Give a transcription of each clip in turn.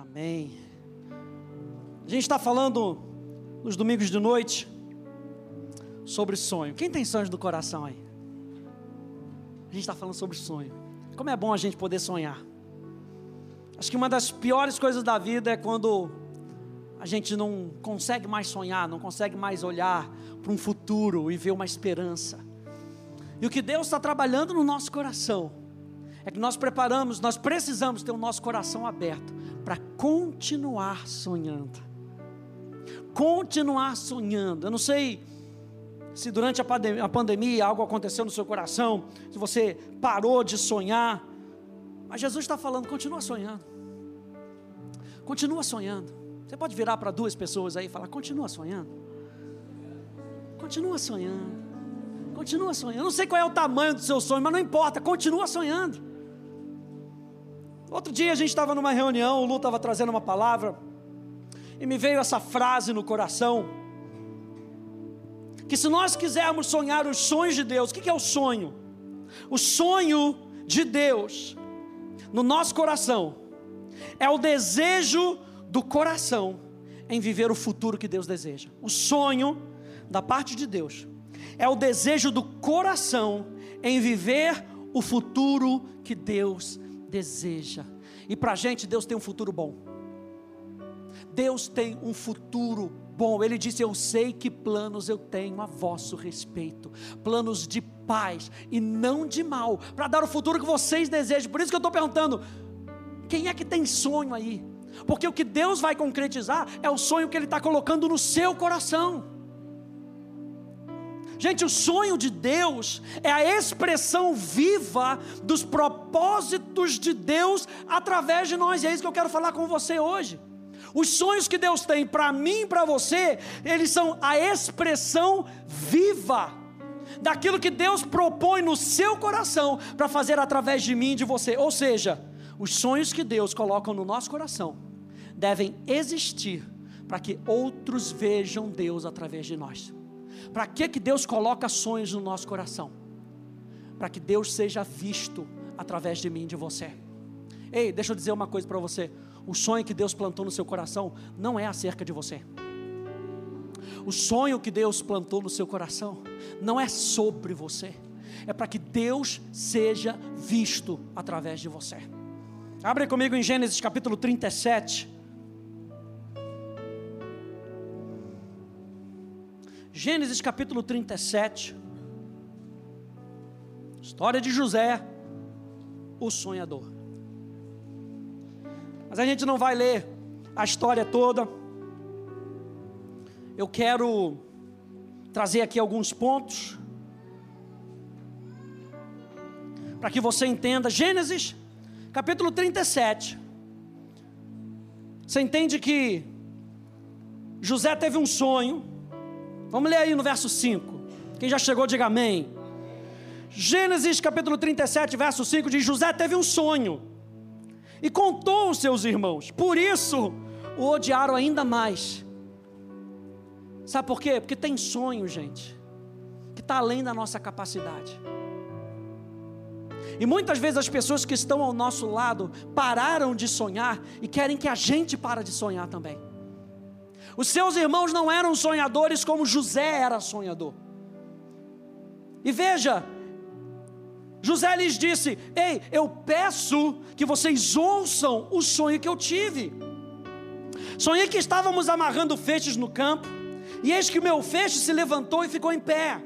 Amém. A gente está falando nos domingos de noite sobre sonho. Quem tem sonhos do coração aí? A gente está falando sobre sonho. Como é bom a gente poder sonhar. Acho que uma das piores coisas da vida é quando a gente não consegue mais sonhar, não consegue mais olhar para um futuro e ver uma esperança. E o que Deus está trabalhando no nosso coração é que nós preparamos, nós precisamos ter o nosso coração aberto para continuar sonhando. Continuar sonhando. Eu não sei se durante a pandemia, a pandemia algo aconteceu no seu coração, se você parou de sonhar, mas Jesus está falando, continua sonhando. Continua sonhando. Você pode virar para duas pessoas aí e falar, continua sonhando. Continua sonhando. Continua sonhando. Eu não sei qual é o tamanho do seu sonho, mas não importa, continua sonhando. Outro dia a gente estava numa reunião, o Lu estava trazendo uma palavra, e me veio essa frase no coração: que se nós quisermos sonhar os sonhos de Deus, o que é o sonho? O sonho de Deus no nosso coração é o desejo do coração em viver o futuro que Deus deseja. O sonho da parte de Deus é o desejo do coração em viver o futuro que Deus deseja. E para a gente, Deus tem um futuro bom. Deus tem um futuro bom. Ele disse: Eu sei que planos eu tenho a vosso respeito, planos de paz e não de mal, para dar o futuro que vocês desejam. Por isso que eu estou perguntando: quem é que tem sonho aí? Porque o que Deus vai concretizar é o sonho que Ele está colocando no seu coração. Gente, o sonho de Deus é a expressão viva dos propósitos de Deus através de nós, e é isso que eu quero falar com você hoje. Os sonhos que Deus tem para mim e para você, eles são a expressão viva daquilo que Deus propõe no seu coração para fazer através de mim e de você. Ou seja, os sonhos que Deus coloca no nosso coração devem existir para que outros vejam Deus através de nós. Para que, que Deus coloca sonhos no nosso coração? Para que Deus seja visto através de mim e de você. Ei, deixa eu dizer uma coisa para você. O sonho que Deus plantou no seu coração não é acerca de você. O sonho que Deus plantou no seu coração não é sobre você. É para que Deus seja visto através de você. Abre comigo em Gênesis capítulo 37. Gênesis capítulo 37. História de José, o sonhador. Mas a gente não vai ler a história toda. Eu quero trazer aqui alguns pontos para que você entenda. Gênesis, capítulo 37. Você entende que José teve um sonho Vamos ler aí no verso 5. Quem já chegou, diga amém. Gênesis capítulo 37, verso 5 diz: José teve um sonho e contou aos seus irmãos, por isso o odiaram ainda mais. Sabe por quê? Porque tem sonho, gente, que está além da nossa capacidade. E muitas vezes as pessoas que estão ao nosso lado pararam de sonhar e querem que a gente para de sonhar também. Os seus irmãos não eram sonhadores como José era sonhador. E veja, José lhes disse: Ei, eu peço que vocês ouçam o sonho que eu tive. Sonhei que estávamos amarrando feixes no campo, e eis que o meu feixe se levantou e ficou em pé,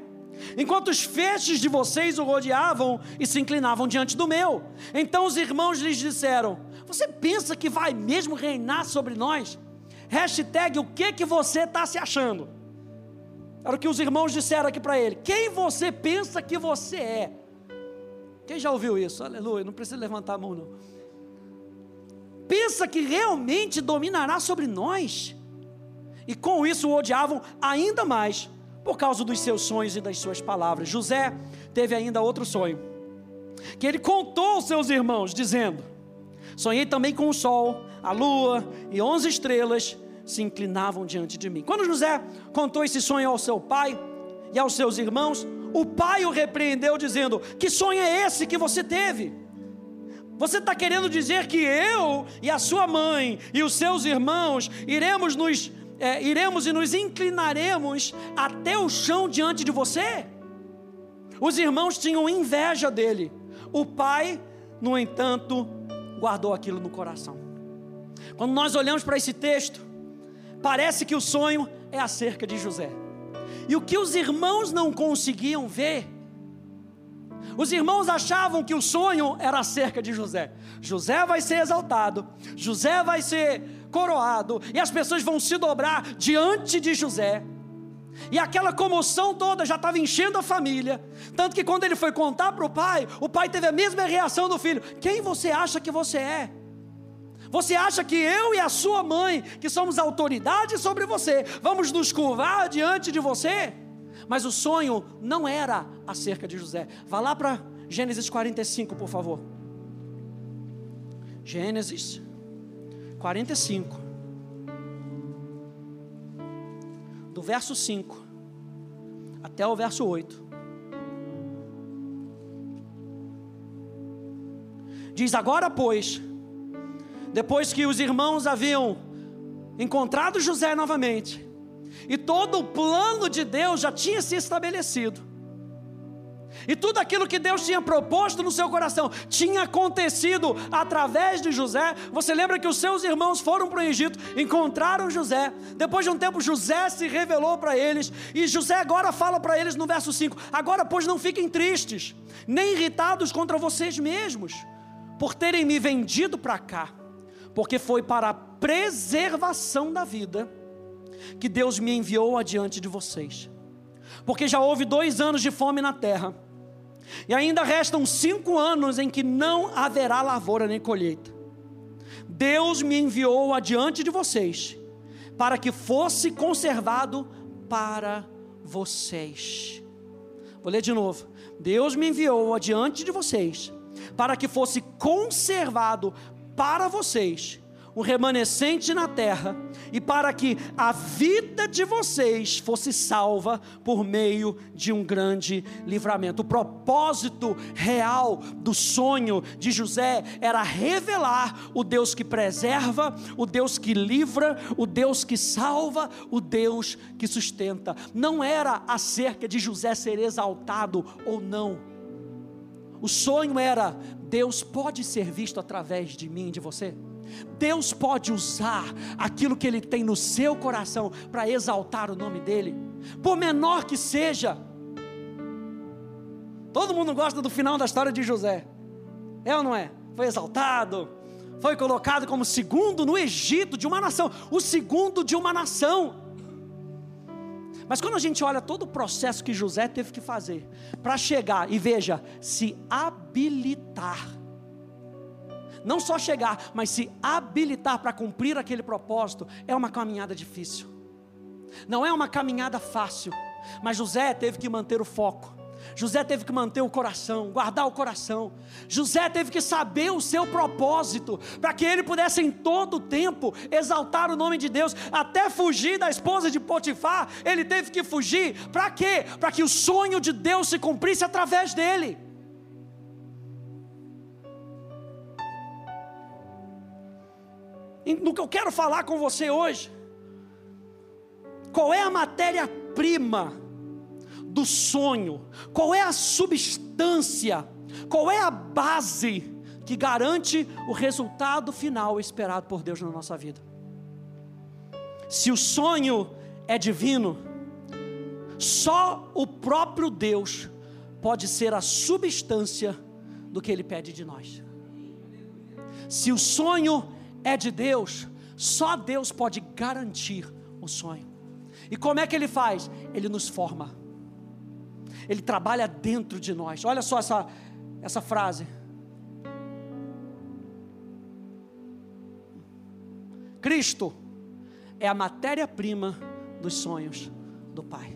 enquanto os feixes de vocês o rodeavam e se inclinavam diante do meu. Então os irmãos lhes disseram: Você pensa que vai mesmo reinar sobre nós? Hashtag o que, que você está se achando? Era o que os irmãos disseram aqui para ele. Quem você pensa que você é? Quem já ouviu isso? Aleluia, não precisa levantar a mão não. Pensa que realmente dominará sobre nós? E com isso o odiavam ainda mais, por causa dos seus sonhos e das suas palavras. José teve ainda outro sonho, que ele contou aos seus irmãos, dizendo: Sonhei também com o sol, a lua e onze estrelas se inclinavam diante de mim. Quando José contou esse sonho ao seu pai e aos seus irmãos, o pai o repreendeu, dizendo: Que sonho é esse que você teve? Você está querendo dizer que eu e a sua mãe e os seus irmãos iremos nos é, iremos e nos inclinaremos até o chão diante de você? Os irmãos tinham inveja dele. O pai, no entanto, guardou aquilo no coração. Quando nós olhamos para esse texto, parece que o sonho é acerca de José. E o que os irmãos não conseguiam ver, os irmãos achavam que o sonho era acerca de José. José vai ser exaltado, José vai ser coroado, e as pessoas vão se dobrar diante de José. E aquela comoção toda já estava enchendo a família. Tanto que quando ele foi contar para o pai, o pai teve a mesma reação do filho: Quem você acha que você é? Você acha que eu e a sua mãe, que somos autoridade sobre você, vamos nos curvar diante de você? Mas o sonho não era acerca de José. Vá lá para Gênesis 45, por favor. Gênesis 45. Do verso 5 até o verso 8. Diz: Agora, pois, depois que os irmãos haviam encontrado José novamente, e todo o plano de Deus já tinha se estabelecido, e tudo aquilo que Deus tinha proposto no seu coração tinha acontecido através de José. Você lembra que os seus irmãos foram para o Egito, encontraram José. Depois de um tempo, José se revelou para eles. E José agora fala para eles no verso 5: Agora, pois, não fiquem tristes, nem irritados contra vocês mesmos, por terem me vendido para cá porque foi para a preservação da vida que Deus me enviou adiante de vocês. Porque já houve dois anos de fome na terra, e ainda restam cinco anos em que não haverá lavoura nem colheita. Deus me enviou adiante de vocês, para que fosse conservado para vocês. Vou ler de novo. Deus me enviou adiante de vocês, para que fosse conservado para vocês um remanescente na terra e para que a vida de vocês fosse salva por meio de um grande livramento. O propósito real do sonho de José era revelar o Deus que preserva, o Deus que livra, o Deus que salva, o Deus que sustenta. Não era acerca de José ser exaltado ou não. O sonho era Deus pode ser visto através de mim, de você. Deus pode usar aquilo que Ele tem no seu coração para exaltar o nome dEle, por menor que seja. Todo mundo gosta do final da história de José, é ou não é? Foi exaltado, foi colocado como segundo no Egito de uma nação, o segundo de uma nação. Mas quando a gente olha todo o processo que José teve que fazer para chegar e veja, se habilitar, não só chegar, mas se habilitar para cumprir aquele propósito, é uma caminhada difícil, não é uma caminhada fácil, mas José teve que manter o foco. José teve que manter o coração, guardar o coração. José teve que saber o seu propósito, para que ele pudesse em todo o tempo exaltar o nome de Deus, até fugir da esposa de Potifar. Ele teve que fugir, para quê? Para que o sonho de Deus se cumprisse através dele. No que eu quero falar com você hoje, qual é a matéria-prima? Do sonho? Qual é a substância? Qual é a base que garante o resultado final esperado por Deus na nossa vida? Se o sonho é divino, só o próprio Deus pode ser a substância do que Ele pede de nós. Se o sonho é de Deus, só Deus pode garantir o sonho. E como é que Ele faz? Ele nos forma. Ele trabalha dentro de nós. Olha só essa, essa frase. Cristo é a matéria-prima dos sonhos do Pai.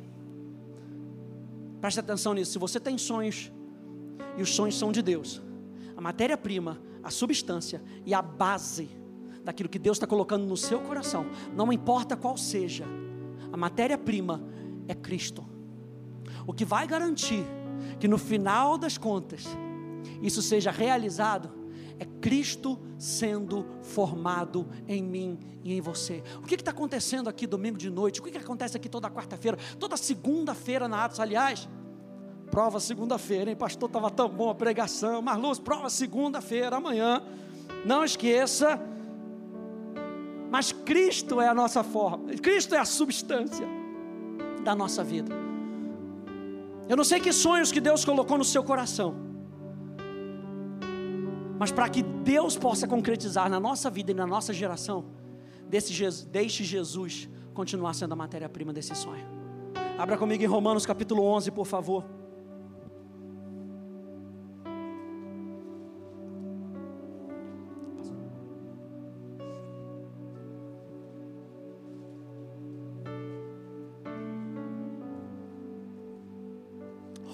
Preste atenção nisso. Se você tem sonhos, e os sonhos são de Deus, a matéria-prima, a substância e a base daquilo que Deus está colocando no seu coração, não importa qual seja, a matéria-prima é Cristo. O que vai garantir que no final das contas isso seja realizado é Cristo sendo formado em mim e em você. O que está acontecendo aqui domingo de noite? O que, que acontece aqui toda quarta-feira? Toda segunda-feira na Atos, aliás. Prova segunda-feira, hein? Pastor, estava tão bom a pregação. Marluz, prova segunda-feira, amanhã. Não esqueça. Mas Cristo é a nossa forma, Cristo é a substância da nossa vida. Eu não sei que sonhos que Deus colocou no seu coração mas para que Deus possa concretizar na nossa vida e na nossa geração, deixe Jesus continuar sendo a matéria-prima desse sonho. Abra comigo em Romanos capítulo 11, por favor.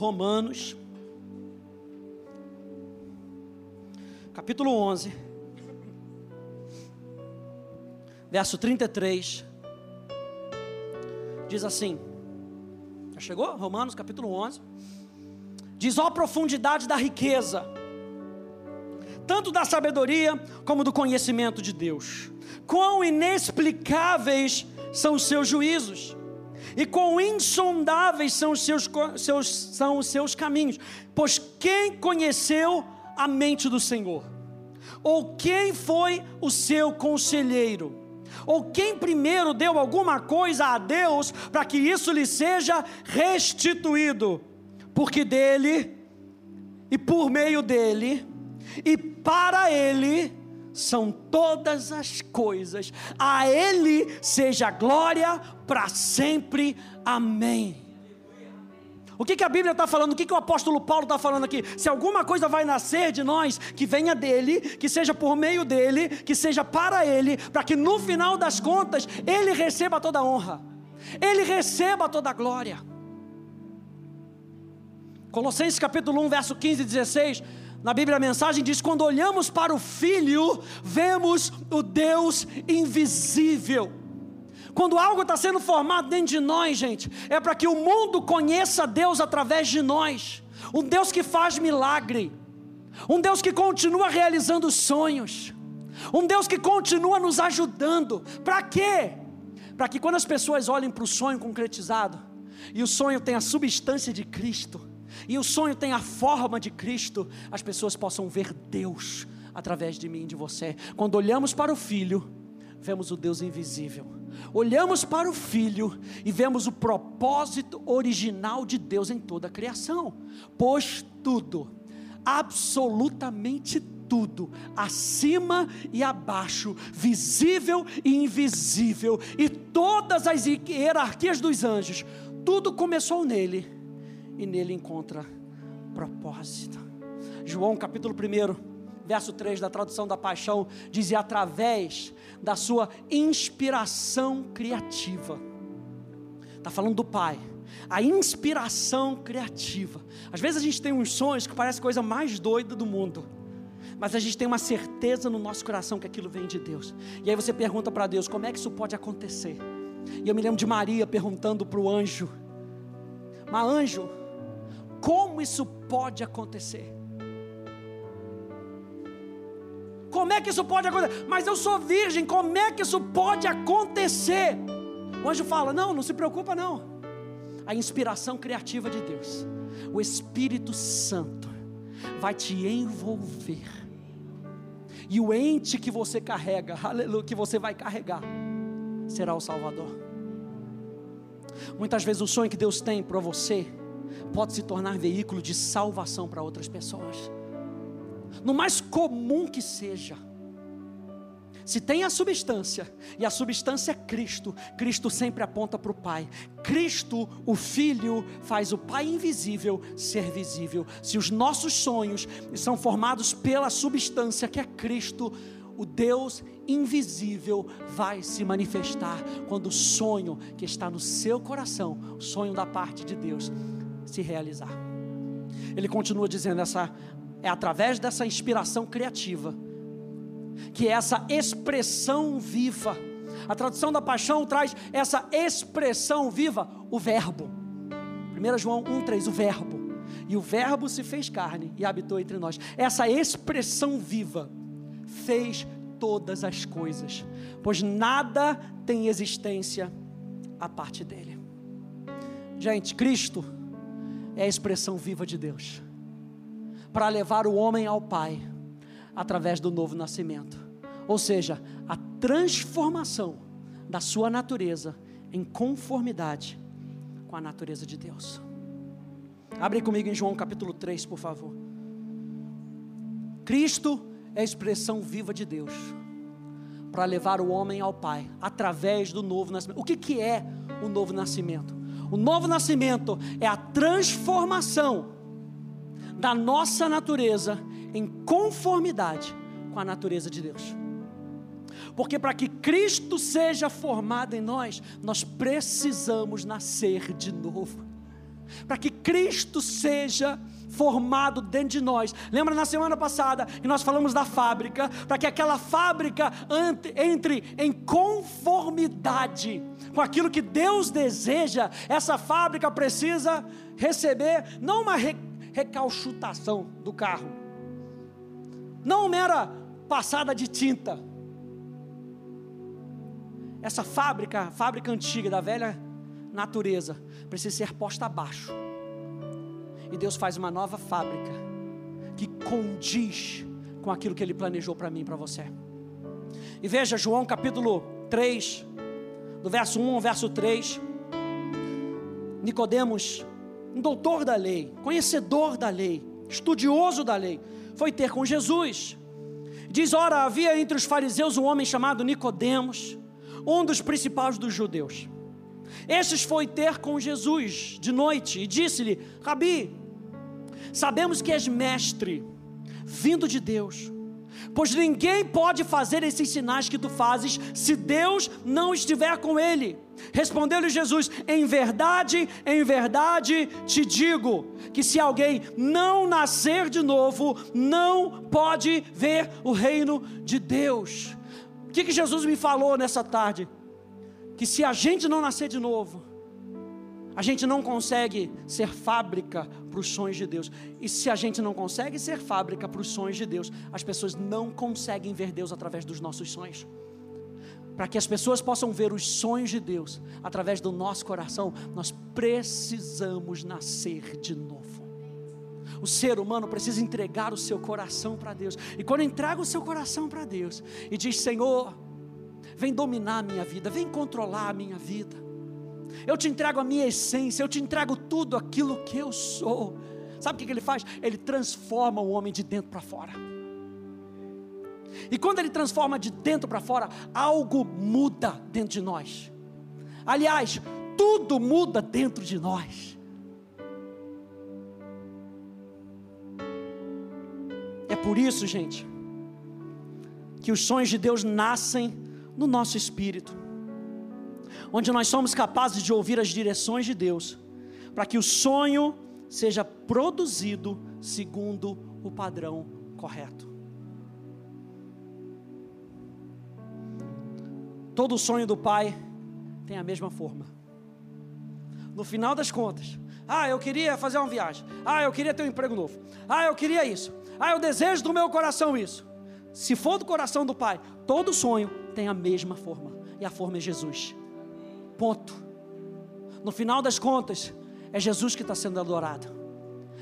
Romanos capítulo 11, verso 33, diz assim: já chegou? Romanos capítulo 11, diz: ó profundidade da riqueza, tanto da sabedoria como do conhecimento de Deus, quão inexplicáveis são os seus juízos e quão insondáveis são os seus, seus, são os seus caminhos, pois quem conheceu a mente do Senhor? Ou quem foi o seu conselheiro? Ou quem primeiro deu alguma coisa a Deus para que isso lhe seja restituído? Porque dele, e por meio dele, e para ele, são todas as coisas. A ele seja glória para sempre. Amém. O que, que a Bíblia está falando? O que, que o apóstolo Paulo está falando aqui? Se alguma coisa vai nascer de nós, que venha dele, que seja por meio dele, que seja para ele, para que no final das contas ele receba toda a honra, ele receba toda a glória. Colossenses capítulo 1, verso 15 e 16, na Bíblia a mensagem diz: Quando olhamos para o Filho, vemos o Deus invisível. Quando algo está sendo formado dentro de nós, gente, é para que o mundo conheça Deus através de nós. Um Deus que faz milagre, um Deus que continua realizando sonhos, um Deus que continua nos ajudando. Para quê? Para que quando as pessoas olhem para o sonho concretizado, e o sonho tem a substância de Cristo, e o sonho tem a forma de Cristo, as pessoas possam ver Deus através de mim e de você. Quando olhamos para o Filho, vemos o Deus invisível. Olhamos para o Filho e vemos o propósito original de Deus em toda a criação. Pois tudo, absolutamente tudo, acima e abaixo, visível e invisível, e todas as hierarquias dos anjos, tudo começou nele e nele encontra propósito. João capítulo 1 verso 3 da tradução da paixão, diz: e através da sua inspiração criativa. Está falando do Pai. A inspiração criativa. Às vezes a gente tem uns sonhos que parece coisa mais doida do mundo. Mas a gente tem uma certeza no nosso coração que aquilo vem de Deus. E aí você pergunta para Deus: como é que isso pode acontecer? E eu me lembro de Maria perguntando para o anjo: Mas anjo, como isso pode acontecer? Como é que isso pode acontecer? Mas eu sou virgem, como é que isso pode acontecer? O anjo fala: Não, não se preocupa, não. A inspiração criativa de Deus, o Espírito Santo, vai te envolver. E o ente que você carrega, aleluia, que você vai carregar, será o Salvador. Muitas vezes o sonho que Deus tem para você pode se tornar veículo de salvação para outras pessoas no mais comum que seja, se tem a substância, e a substância é Cristo, Cristo sempre aponta para o Pai. Cristo, o Filho, faz o Pai invisível ser visível. Se os nossos sonhos são formados pela substância que é Cristo, o Deus invisível vai se manifestar quando o sonho que está no seu coração, o sonho da parte de Deus, se realizar. Ele continua dizendo: essa é através dessa inspiração criativa, que essa expressão viva. A tradução da paixão traz essa expressão viva, o Verbo. 1 João 1,3, o Verbo. E o Verbo se fez carne e habitou entre nós. Essa expressão viva fez todas as coisas, pois nada tem existência a parte dele. Gente, Cristo é a expressão viva de Deus para levar o homem ao Pai através do novo nascimento, ou seja, a transformação da sua natureza em conformidade com a natureza de Deus. Abre comigo em João capítulo 3, por favor. Cristo é a expressão viva de Deus para levar o homem ao Pai através do novo nascimento. O que, que é o novo nascimento? O novo nascimento é a transformação da nossa natureza em conformidade com a natureza de Deus. Porque para que Cristo seja formado em nós, nós precisamos nascer de novo. Para que Cristo seja formado dentro de nós. Lembra na semana passada que nós falamos da fábrica, para que aquela fábrica entre em conformidade com aquilo que Deus deseja, essa fábrica precisa receber não uma recalchutação do carro, não mera passada de tinta. Essa fábrica, fábrica antiga da velha natureza, precisa ser posta abaixo. E Deus faz uma nova fábrica que condiz com aquilo que Ele planejou para mim e para você. E veja João capítulo 3, do verso 1 ao verso 3. Nicodemos, um doutor da lei, conhecedor da lei, estudioso da lei, foi ter com Jesus. Diz: ora, havia entre os fariseus um homem chamado Nicodemos, um dos principais dos judeus. Estes foi ter com Jesus de noite e disse-lhe: Rabi, sabemos que és mestre, vindo de Deus, pois ninguém pode fazer esses sinais que tu fazes se Deus não estiver com ele. Respondeu-lhe Jesus: Em verdade, em verdade te digo que se alguém não nascer de novo, não pode ver o reino de Deus. O que, que Jesus me falou nessa tarde? Que se a gente não nascer de novo, a gente não consegue ser fábrica para os sonhos de Deus. E se a gente não consegue ser fábrica para os sonhos de Deus, as pessoas não conseguem ver Deus através dos nossos sonhos para que as pessoas possam ver os sonhos de Deus através do nosso coração, nós precisamos nascer de novo. O ser humano precisa entregar o seu coração para Deus. E quando entrega o seu coração para Deus e diz: Senhor, vem dominar a minha vida, vem controlar a minha vida. Eu te entrego a minha essência, eu te entrego tudo aquilo que eu sou. Sabe o que ele faz? Ele transforma o homem de dentro para fora. E quando ele transforma de dentro para fora, algo muda dentro de nós. Aliás, tudo muda dentro de nós. É por isso, gente, que os sonhos de Deus nascem no nosso espírito, onde nós somos capazes de ouvir as direções de Deus, para que o sonho seja produzido segundo o padrão correto. Todo sonho do pai tem a mesma forma. No final das contas, ah, eu queria fazer uma viagem. Ah, eu queria ter um emprego novo. Ah, eu queria isso. Ah, eu desejo do meu coração isso. Se for do coração do pai, todo sonho tem a mesma forma. E a forma é Jesus. Ponto. No final das contas, é Jesus que está sendo adorado.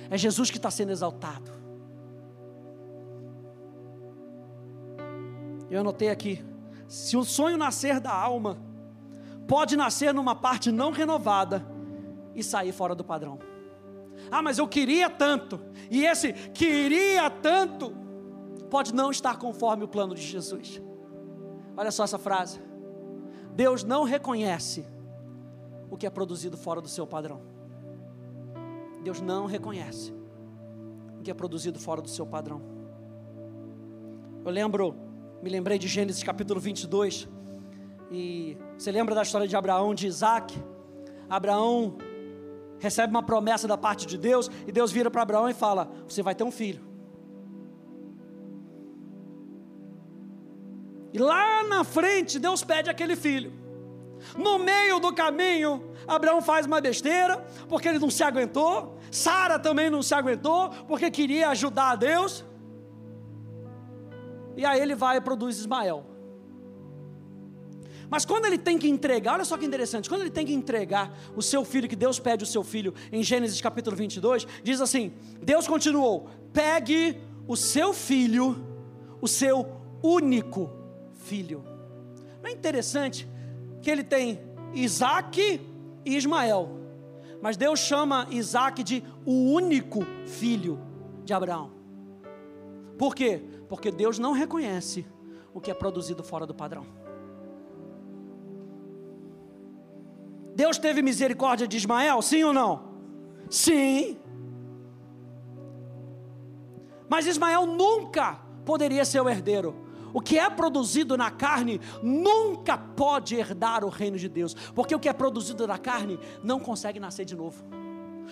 É Jesus que está sendo exaltado. Eu anotei aqui se o sonho nascer da alma, pode nascer numa parte não renovada e sair fora do padrão. Ah, mas eu queria tanto, e esse queria tanto, pode não estar conforme o plano de Jesus. Olha só essa frase: Deus não reconhece o que é produzido fora do seu padrão. Deus não reconhece o que é produzido fora do seu padrão. Eu lembro me lembrei de Gênesis capítulo 22. E você lembra da história de Abraão, de Isaac? Abraão recebe uma promessa da parte de Deus, e Deus vira para Abraão e fala: Você vai ter um filho. E lá na frente, Deus pede aquele filho. No meio do caminho, Abraão faz uma besteira, porque ele não se aguentou. Sara também não se aguentou, porque queria ajudar a Deus. E aí ele vai e produz Ismael. Mas quando ele tem que entregar, olha só que interessante, quando ele tem que entregar o seu filho, que Deus pede o seu filho, em Gênesis capítulo 22, diz assim: Deus continuou: pegue o seu filho, o seu único filho. Não é interessante que ele tem Isaac e Ismael, mas Deus chama Isaac de o único filho de Abraão. Por quê? Porque Deus não reconhece o que é produzido fora do padrão. Deus teve misericórdia de Ismael, sim ou não? Sim. Mas Ismael nunca poderia ser o herdeiro. O que é produzido na carne nunca pode herdar o reino de Deus, porque o que é produzido na carne não consegue nascer de novo.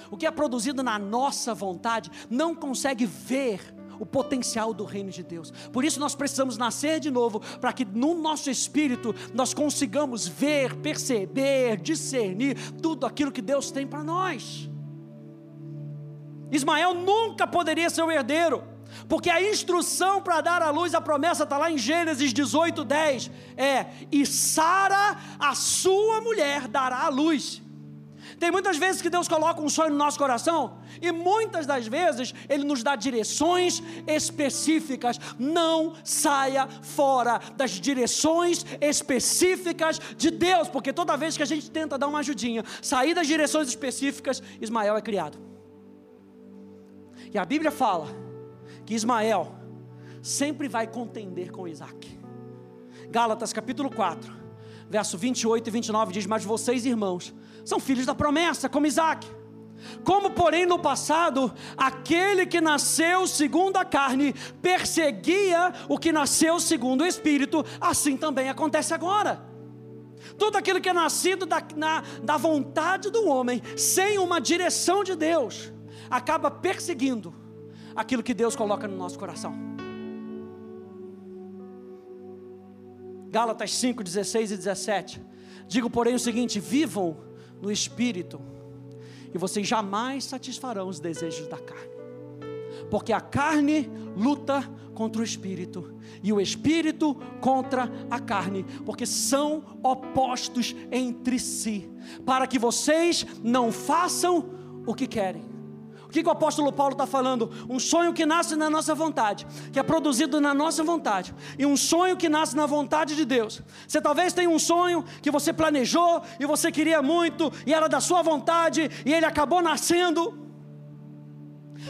O que é produzido na nossa vontade não consegue ver o potencial do reino de Deus. Por isso nós precisamos nascer de novo, para que no nosso espírito nós consigamos ver, perceber, discernir tudo aquilo que Deus tem para nós. Ismael nunca poderia ser o herdeiro, porque a instrução para dar à luz a promessa está lá em Gênesis 18, 10. É: e Sara, a sua mulher, dará à luz. Tem muitas vezes que Deus coloca um sonho no nosso coração e muitas das vezes Ele nos dá direções específicas. Não saia fora das direções específicas de Deus, porque toda vez que a gente tenta dar uma ajudinha, sair das direções específicas, Ismael é criado. E a Bíblia fala que Ismael sempre vai contender com Isaac. Gálatas capítulo 4, verso 28 e 29 diz: Mas vocês, irmãos, são filhos da promessa, como Isaac. Como, porém, no passado, aquele que nasceu segundo a carne perseguia o que nasceu segundo o espírito, assim também acontece agora. Tudo aquilo que é nascido da, na, da vontade do homem, sem uma direção de Deus, acaba perseguindo aquilo que Deus coloca no nosso coração. Gálatas 5, 16 e 17. Digo, porém, o seguinte: vivam no espírito, e vocês jamais satisfarão os desejos da carne. Porque a carne luta contra o espírito, e o espírito contra a carne, porque são opostos entre si, para que vocês não façam o que querem. O que, que o apóstolo Paulo está falando? Um sonho que nasce na nossa vontade, que é produzido na nossa vontade, e um sonho que nasce na vontade de Deus. Você talvez tenha um sonho que você planejou e você queria muito, e era da sua vontade, e ele acabou nascendo,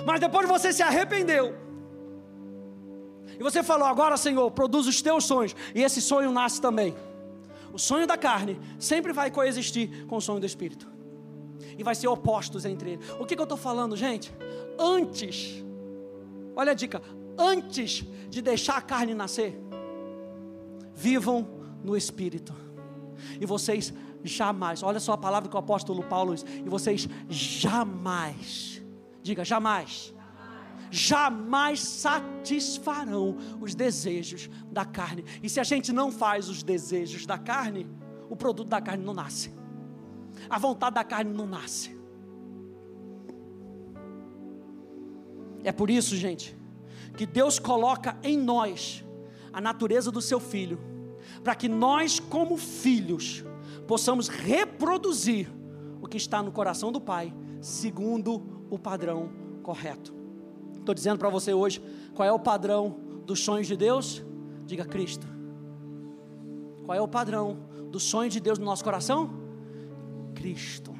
mas depois você se arrependeu. E você falou: agora, Senhor, produz os teus sonhos, e esse sonho nasce também. O sonho da carne sempre vai coexistir com o sonho do Espírito e vai ser opostos entre eles. O que, que eu estou falando, gente? Antes, olha a dica: antes de deixar a carne nascer, vivam no espírito, e vocês jamais, olha só a palavra que o apóstolo Paulo diz, e vocês jamais, diga jamais, jamais satisfarão os desejos da carne. E se a gente não faz os desejos da carne, o produto da carne não nasce a vontade da carne não nasce. É por isso, gente, que Deus coloca em nós a natureza do seu filho, para que nós, como filhos, possamos reproduzir o que está no coração do Pai, segundo o padrão correto. Estou dizendo para você hoje qual é o padrão dos sonhos de Deus? Diga Cristo. Qual é o padrão do sonho de Deus no nosso coração? Cristo.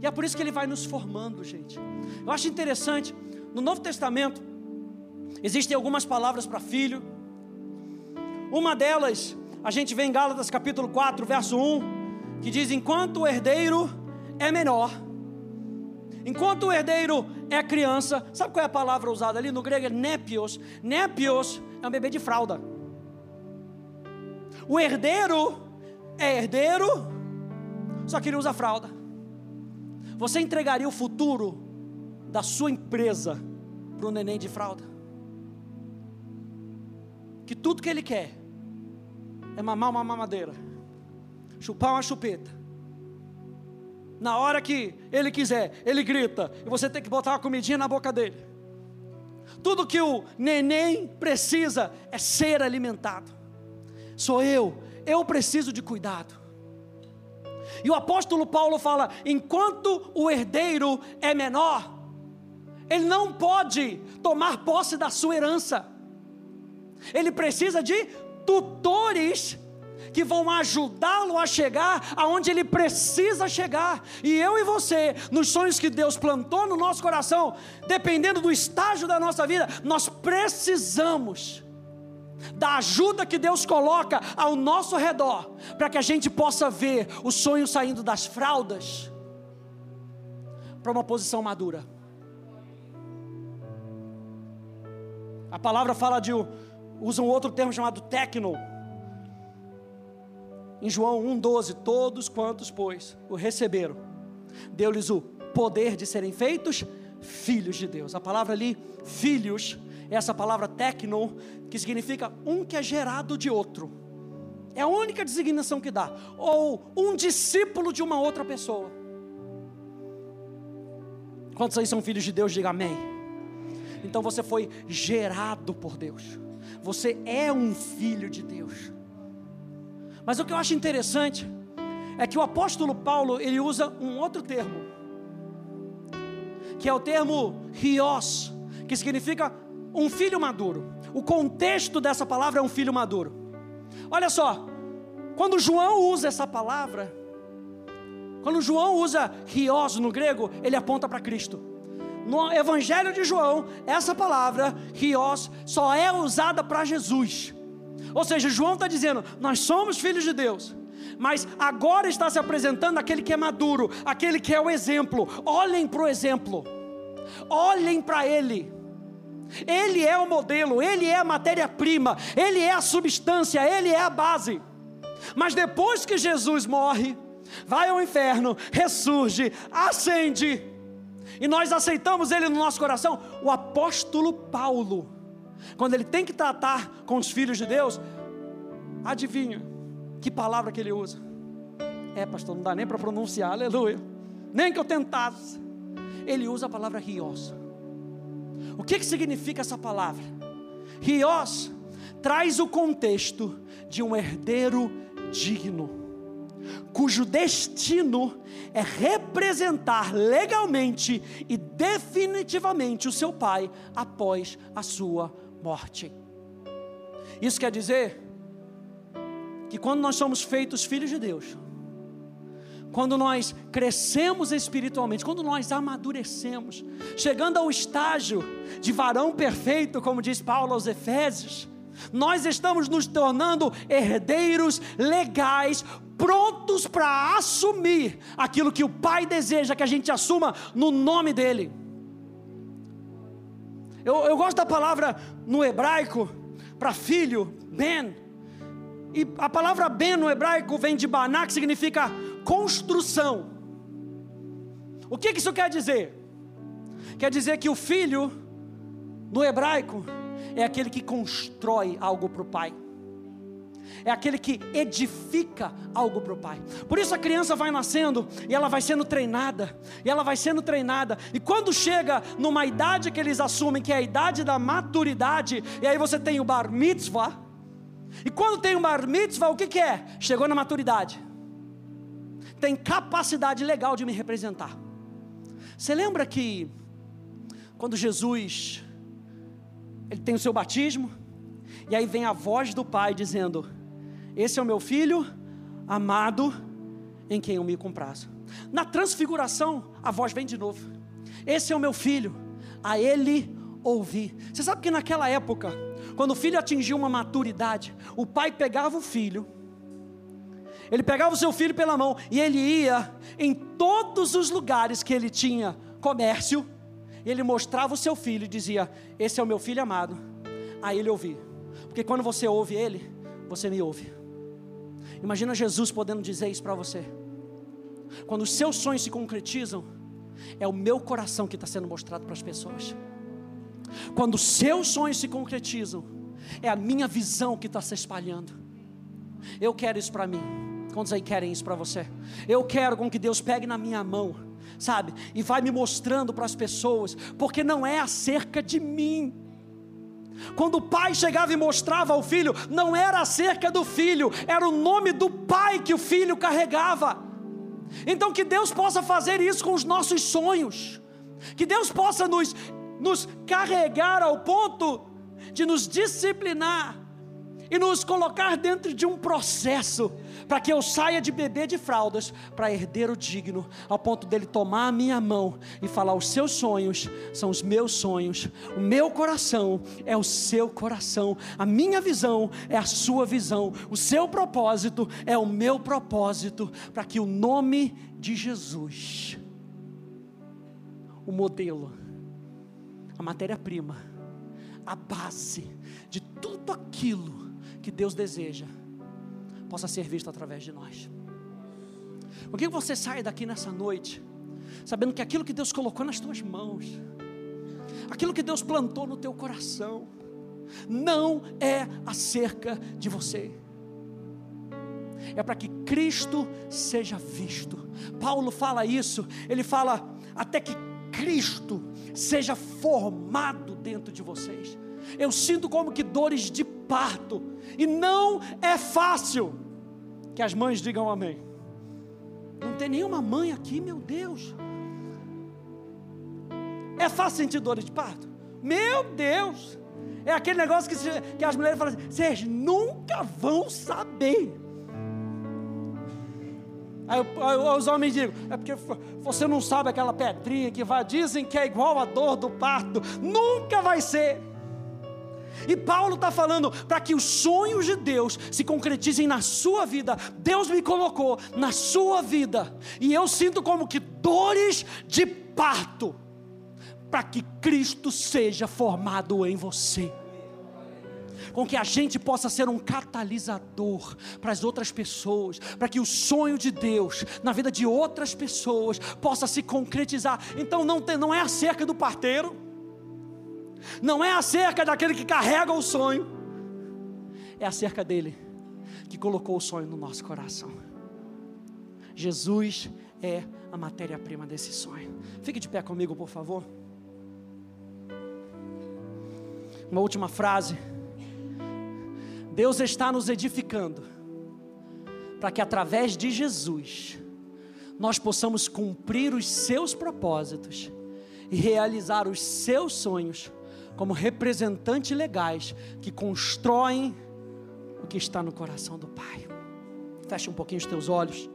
E é por isso que ele vai nos formando, gente. Eu acho interessante, no Novo Testamento, existem algumas palavras para filho. Uma delas, a gente vê em Gálatas capítulo 4, verso 1, que diz: Enquanto o herdeiro é menor, enquanto o herdeiro é criança, sabe qual é a palavra usada ali? No grego é nepios. Nepios é um bebê de fralda. O herdeiro é herdeiro só que ele usa fralda. Você entregaria o futuro da sua empresa para o neném de fralda? Que tudo que ele quer é mamar uma mamadeira, chupar uma chupeta Na hora que ele quiser, ele grita, e você tem que botar uma comidinha na boca dele. Tudo que o neném precisa é ser alimentado. Sou eu, eu preciso de cuidado. E o apóstolo Paulo fala: enquanto o herdeiro é menor, ele não pode tomar posse da sua herança. Ele precisa de tutores que vão ajudá-lo a chegar aonde ele precisa chegar. E eu e você, nos sonhos que Deus plantou no nosso coração, dependendo do estágio da nossa vida, nós precisamos da ajuda que Deus coloca ao nosso redor, para que a gente possa ver o sonho saindo das fraldas para uma posição madura. A palavra fala de usa um outro termo chamado tecno. Em João 1,12, todos quantos, pois, o receberam, deu-lhes o poder de serem feitos filhos de Deus. A palavra ali, filhos, essa palavra tecno, que significa um que é gerado de outro. É a única designação que dá. Ou um discípulo de uma outra pessoa. Quantos aí são filhos de Deus? Diga amém. Então você foi gerado por Deus. Você é um filho de Deus. Mas o que eu acho interessante é que o apóstolo Paulo ele usa um outro termo, que é o termo rios, que significa um filho maduro. O contexto dessa palavra é um filho maduro. Olha só, quando João usa essa palavra, quando João usa rios no grego, ele aponta para Cristo. No Evangelho de João, essa palavra, rios, só é usada para Jesus. Ou seja, João está dizendo: nós somos filhos de Deus, mas agora está se apresentando aquele que é maduro, aquele que é o exemplo. Olhem para o exemplo, olhem para ele. Ele é o modelo, ele é a matéria-prima, ele é a substância, ele é a base. Mas depois que Jesus morre, vai ao inferno, ressurge, ascende, e nós aceitamos ele no nosso coração, o apóstolo Paulo quando ele tem que tratar com os filhos de Deus, adivinha que palavra que ele usa? É, pastor, não dá nem para pronunciar, aleluia. Nem que eu tentasse. Ele usa a palavra rios. O que, que significa essa palavra? Rios traz o contexto de um herdeiro digno, cujo destino é representar legalmente e definitivamente o seu pai após a sua morte. Isso quer dizer que quando nós somos feitos filhos de Deus, quando nós crescemos espiritualmente, quando nós amadurecemos, chegando ao estágio de varão perfeito, como diz Paulo aos Efésios, nós estamos nos tornando herdeiros legais, prontos para assumir aquilo que o Pai deseja que a gente assuma no nome dEle. Eu, eu gosto da palavra no hebraico para filho, ben. E a palavra ben no hebraico vem de baná, que significa construção. O que, isso quer dizer? Quer dizer que o filho, no hebraico, é aquele que constrói algo para o pai é aquele que edifica algo para o pai. Por isso a criança vai nascendo e ela vai sendo treinada, e ela vai sendo treinada, e quando chega numa idade que eles assumem, que é a idade da maturidade, e aí você tem o bar mitzvah, e quando tem o bar mitzvah, o que, que é? Chegou na maturidade, tem capacidade legal de me representar. Você lembra que quando Jesus ele tem o seu batismo, e aí vem a voz do Pai dizendo: esse é o meu filho amado, em quem eu me comprazo. Na transfiguração, a voz vem de novo. Esse é o meu filho, a ele ouvi. Você sabe que naquela época, quando o filho atingia uma maturidade, o pai pegava o filho, ele pegava o seu filho pela mão e ele ia em todos os lugares que ele tinha comércio, ele mostrava o seu filho e dizia: Esse é o meu filho amado, a ele ouvi. Porque quando você ouve ele, você me ouve. Imagina Jesus podendo dizer isso para você. Quando os seus sonhos se concretizam, é o meu coração que está sendo mostrado para as pessoas. Quando os seus sonhos se concretizam, é a minha visão que está se espalhando. Eu quero isso para mim. Quantos aí querem isso para você? Eu quero com que Deus pegue na minha mão, sabe? E vai me mostrando para as pessoas, porque não é acerca de mim. Quando o pai chegava e mostrava ao filho, não era acerca do filho, era o nome do pai que o filho carregava. Então que Deus possa fazer isso com os nossos sonhos, que Deus possa nos, nos carregar ao ponto de nos disciplinar e nos colocar dentro de um processo para que eu saia de bebê de fraldas para herdeiro digno, ao ponto dele tomar a minha mão e falar: os seus sonhos são os meus sonhos, o meu coração é o seu coração, a minha visão é a sua visão, o seu propósito é o meu propósito, para que o nome de Jesus, o modelo, a matéria-prima, a base de tudo aquilo que Deus deseja possa ser visto através de nós. Por que você sai daqui nessa noite, sabendo que aquilo que Deus colocou nas tuas mãos, aquilo que Deus plantou no teu coração, não é acerca de você, é para que Cristo seja visto. Paulo fala isso, ele fala até que Cristo seja formado dentro de vocês. Eu sinto como que dores de parto, e não é fácil. Que as mães digam amém. Não tem nenhuma mãe aqui, meu Deus. É fácil sentir dores de parto? Meu Deus! É aquele negócio que, que as mulheres falam assim: vocês nunca vão saber. Aí, aí, os homens dizem: é porque você não sabe aquela pedrinha que vai, dizem que é igual a dor do parto. Nunca vai ser. E Paulo está falando para que os sonhos de Deus se concretizem na sua vida. Deus me colocou na sua vida, e eu sinto como que dores de parto, para que Cristo seja formado em você com que a gente possa ser um catalisador para as outras pessoas, para que o sonho de Deus na vida de outras pessoas possa se concretizar. Então não, tem, não é acerca do parteiro, não é acerca daquele que carrega o sonho, é acerca dele que colocou o sonho no nosso coração. Jesus é a matéria-prima desse sonho. Fique de pé comigo, por favor. Uma última frase. Deus está nos edificando para que através de Jesus nós possamos cumprir os seus propósitos e realizar os seus sonhos como representantes legais que constroem o que está no coração do Pai. Feche um pouquinho os teus olhos.